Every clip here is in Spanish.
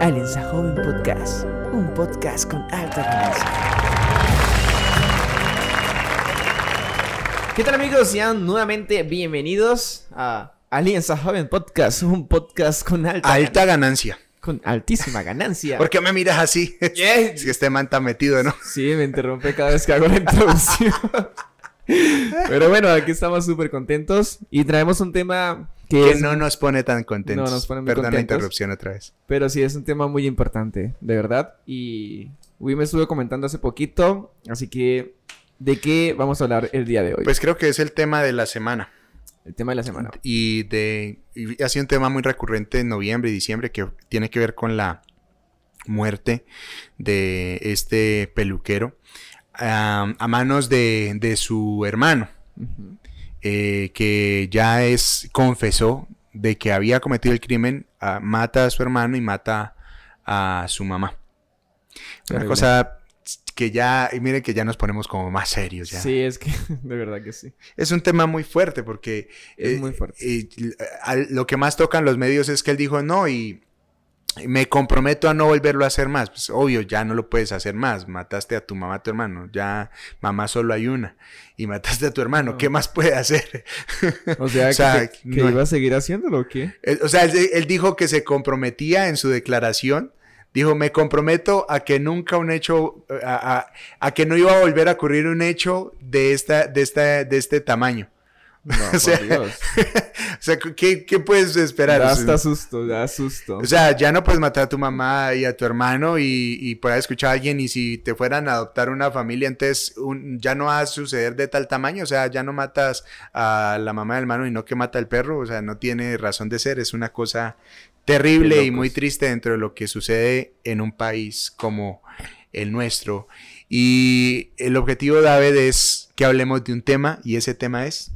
Alianza Joven Podcast, un podcast con alta ganancia. ¿Qué tal amigos? Sean nuevamente bienvenidos a Alianza Joven Podcast, un podcast con alta, Alta ganancia. con altísima ganancia. ¿Por qué me miras así? Es que este man está metido, ¿no? Sí, me interrumpe cada vez que hago la introducción. Pero bueno, aquí estamos súper contentos y traemos un tema que, Que es, no nos pone tan contentos. No nos pone muy Perdón la contentos. interrupción otra vez. pero sí es un tema muy importante, de verdad. Y Wii me estuvo comentando hace poquito, así que ¿de qué vamos a hablar el día de hoy? Pues creo que es el tema de la semana. el tema de la semana. Y de y ha sido un tema muy recurrente en noviembre y diciembre que tiene que ver con la muerte de este peluquero a manos de, de su hermano. Ujú. Eh, que ya es confesó de que había cometido el crimen, ah, mata a su hermano y mata a su mamá. Una Horrible. cosa que ya, y miren que ya nos ponemos como más serios ya. Sí, es que de verdad que sí. Es un tema muy fuerte porque Es eh, muy fuerte. eh, al- lo que más tocan los medios es que él dijo no y y me comprometo a no volverlo a hacer más. Pues obvio, ya no lo puedes hacer más. Mataste a tu mamá, a tu hermano. Ya mamá solo hay una. Y mataste a tu hermano. No. ¿Qué más puede hacer? O sea, O sea, que, se- que no- iba a seguir haciéndolo o qué? Eh, O sea, él, él dijo que se comprometía en su declaración. Dijo, me comprometo a que nunca un hecho, a, a- a que no iba a volver a ocurrir un hecho de, esta, de, esta, de este tamaño. No, O sea, por Dios. O sea, ¿qué, qué puedes esperar? Da hasta susto, da susto. O sea, ya no puedes matar a tu mamá y a tu hermano y, y por ahí escuchar a alguien y si te fueran a adoptar una familia, entonces un- ya no va a suceder de tal tamaño, o sea, ya no matas a la mamá del hermano y no que mata al perro, o sea, no tiene razón de ser, es una cosa terrible y muy triste dentro de lo que sucede en un país como el nuestro. Y el objetivo, David, es que hablemos de un tema y ese tema es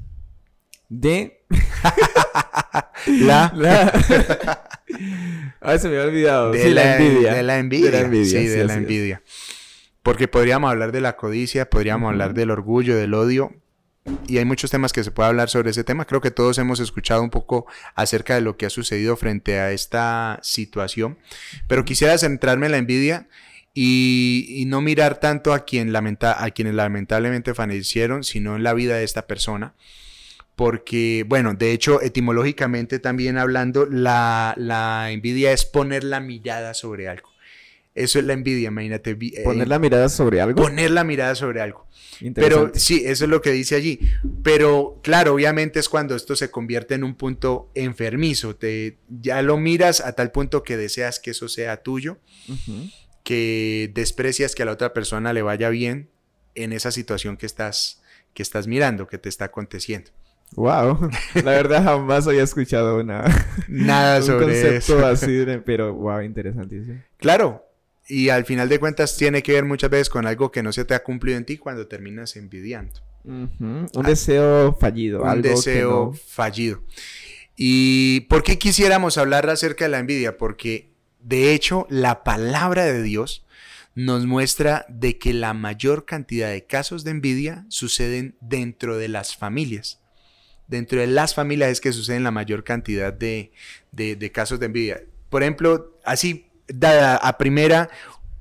De la... la... Ay, se me había olvidado. De, Sí, la, envidia. de la envidia. De la envidia, Sí, sí, de la es. envidia. Porque podríamos hablar de la codicia, podríamos hablar del orgullo, del odio. Y hay muchos temas que se puede hablar sobre ese tema. Creo que todos hemos escuchado un poco acerca de lo que ha sucedido frente a esta situación. Pero quisiera centrarme en la envidia y, y no mirar tanto a, quien lamenta, a quienes lamentablemente fallecieron, sino en la vida de esta persona. Porque, bueno, de hecho, etimológicamente también hablando, la, la envidia es poner la mirada sobre algo. Eso es la envidia, imagínate. eh, Poner la mirada sobre algo. poner la mirada sobre algo. Pero sí, eso es lo que dice allí. Pero claro, obviamente es cuando esto se convierte en un punto enfermizo. Te, ya lo miras a tal punto que deseas que eso sea tuyo, que desprecias que a la otra persona le vaya bien en esa situación que estás, que estás mirando, que te está aconteciendo. Wow. La verdad jamás había escuchado una Nada un sobre concepto eso. así, de- pero wow, interesantísimo. Claro. Y al final de cuentas tiene que ver muchas veces con algo que no se te ha cumplido en ti cuando terminas envidiando. Un deseo fallido, un algo deseo no- fallido. ¿Y por qué quisiéramos hablar acerca de la envidia? Porque de hecho la palabra de Dios nos muestra de que la mayor cantidad de casos de envidia suceden dentro de las familias. Dentro de las familias es que suceden la mayor cantidad de, de- de casos de envidia. Por ejemplo, así dada a primera,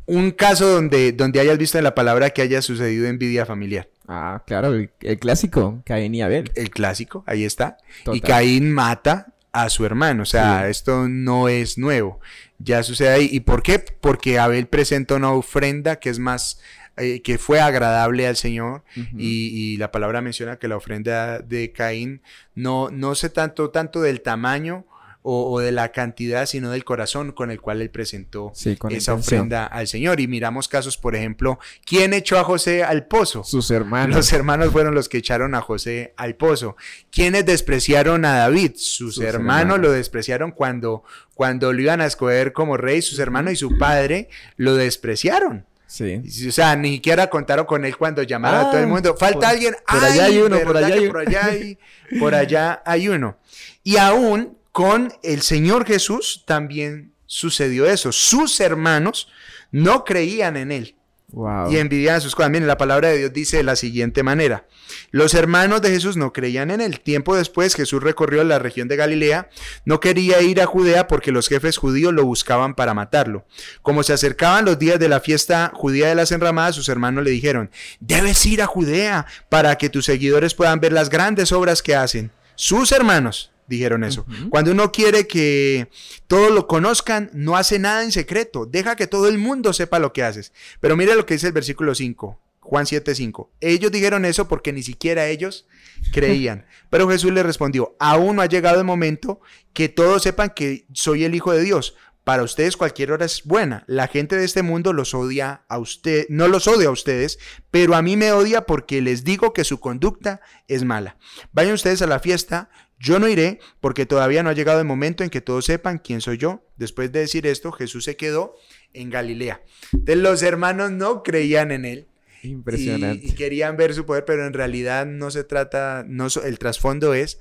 un caso donde, donde hayas visto en la palabra que haya sucedido envidia familiar. Ah, claro, el, el clásico, Caín y Abel. El clásico, ahí está. Y Total. Caín mata a su hermano. O sea, Sí. esto no es nuevo. Ya sucede ahí. ¿Y por qué? Porque Abel presenta una ofrenda que es más, eh, que fue agradable al Señor. Y, y la palabra menciona que la ofrenda de Caín no, no sé tanto, tanto del tamaño o, o de la cantidad, sino del corazón con el cual él presentó Sí, esa intención. ofrenda al Señor. Y miramos casos, por ejemplo, ¿quién echó a José al pozo? Sus hermanos. Los hermanos fueron los que echaron a José al pozo. ¿Quiénes despreciaron a David? Sus, Sus hermanos, hermanos. lo despreciaron cuando, cuando lo iban a escoger como rey. Sus hermanos y su padre lo despreciaron. Sí. O sea, ni siquiera contaron con él cuando llamaron a todo el Ah, mundo. Falta por- alguien. por allá ¡Ay, hay uno, por allá hay por allá hay, por allá hay uno. Y aún con el Señor Jesús también sucedió eso. Sus hermanos no creían en él. Wow. y envidiaban sus cosas. Miren, la palabra de Dios dice de la siguiente manera. Los hermanos de Jesús no creían en él. Tiempo después Jesús recorrió la región de Galilea. No quería ir a Judea porque los jefes judíos lo buscaban para matarlo. Como se acercaban los días de la fiesta judía de las enramadas, sus hermanos le dijeron, debes ir a Judea para que tus seguidores puedan ver las grandes obras que hacen. Sus hermanos dijeron eso. Cuando uno quiere que todos lo conozcan, no hace nada en secreto. Deja que todo el mundo sepa lo que haces. Pero mire lo que dice el versículo 5. Juan 7:5. Ellos dijeron eso porque ni siquiera ellos creían. Pero Jesús les respondió, aún no ha llegado el momento que todos sepan que soy el Hijo de Dios. Para ustedes cualquier hora es buena. La gente de este mundo los odia a usted, no los odia a ustedes, pero a mí me odia porque les digo que su conducta es mala. Vayan ustedes a la fiesta, yo no iré porque todavía no ha llegado el momento en que todos sepan quién soy yo. Después de decir esto, Jesús se quedó en Galilea. Entonces los hermanos no creían en él Impresionante. y, y querían ver su poder, pero en realidad no se trata, no, el trasfondo es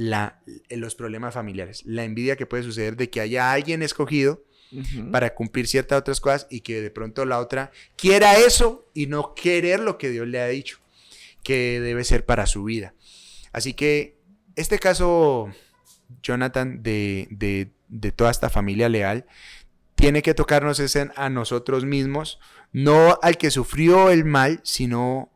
la, los problemas familiares, la envidia que puede suceder de que haya alguien escogido para cumplir ciertas otras cosas y que de pronto la otra quiera eso y no querer lo que Dios le ha dicho que debe ser para su vida. Así que este caso, Jonathan, de, de, de toda esta familia leal, tiene que tocarnos es en- a nosotros mismos, no al que sufrió el mal, sino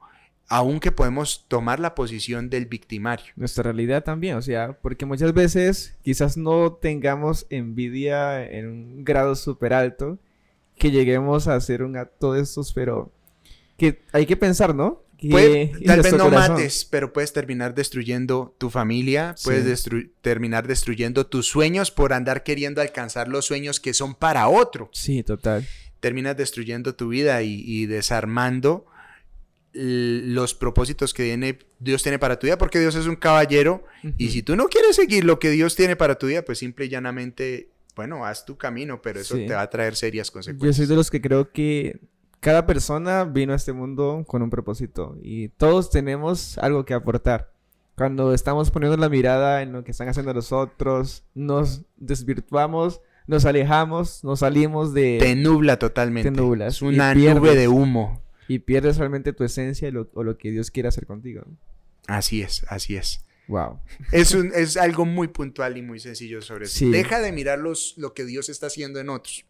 aún que podemos tomar la posición del victimario. Nuestra realidad también, o sea, porque muchas veces quizás no tengamos envidia en un grado súper alto, que lleguemos a hacer un acto de estos, pero que hay que pensar, ¿no? Que Puede- tal vez no corazón- mates, pero puedes terminar destruyendo tu familia, Sí. puedes destru- terminar destruyendo tus sueños por andar queriendo alcanzar los sueños que son para otro. Sí, total. Terminas destruyendo tu vida y, y desarmando los propósitos que tiene- Dios tiene para tu vida, porque Dios es un caballero y si tú no quieres seguir lo que Dios tiene para tu vida, pues simple y llanamente, bueno, haz tu camino, pero eso Sí. te va a traer serias Yo consecuencias. soy de los que creo que cada persona vino a este mundo con un propósito y todos tenemos algo que aportar. Cuando estamos poniendo la mirada en lo que están haciendo los otros, nos desvirtuamos, nos alejamos, nos salimos de... Te nubla totalmente. Te nublas Es una nube de humo. Y pierdes realmente tu esencia y lo- o lo que Dios quiere hacer contigo. Así es, así es. Wow. Es, un- es algo muy puntual y muy sencillo sobre eso. Sí. Deja de mirar los, lo que Dios está haciendo en otros.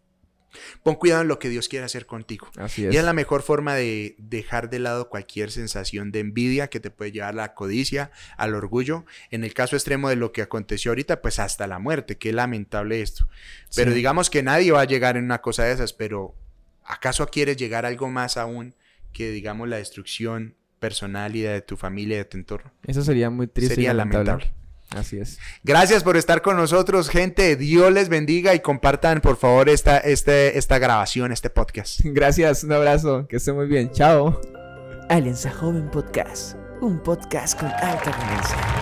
Pon cuidado en lo que Dios quiere hacer contigo. Así es. Y es la mejor forma de dejar de lado cualquier sensación de envidia que te puede llevar a la codicia, al orgullo. En el caso extremo de lo que aconteció ahorita, pues hasta la muerte. Qué lamentable esto. Pero Sí. digamos que nadie va a llegar en una cosa de esas, pero ¿acaso quieres llegar a algo más aún que, digamos, la destrucción personal y de tu familia y de tu entorno? Eso sería muy triste. y Sería lamentable. Así es. Gracias por estar con nosotros, gente. Dios les bendiga y compartan, por favor, esta, este, esta grabación, este podcast. Gracias, un abrazo, que esté muy bien. Chao. Alianza Joven Podcast, un podcast con alta violencia.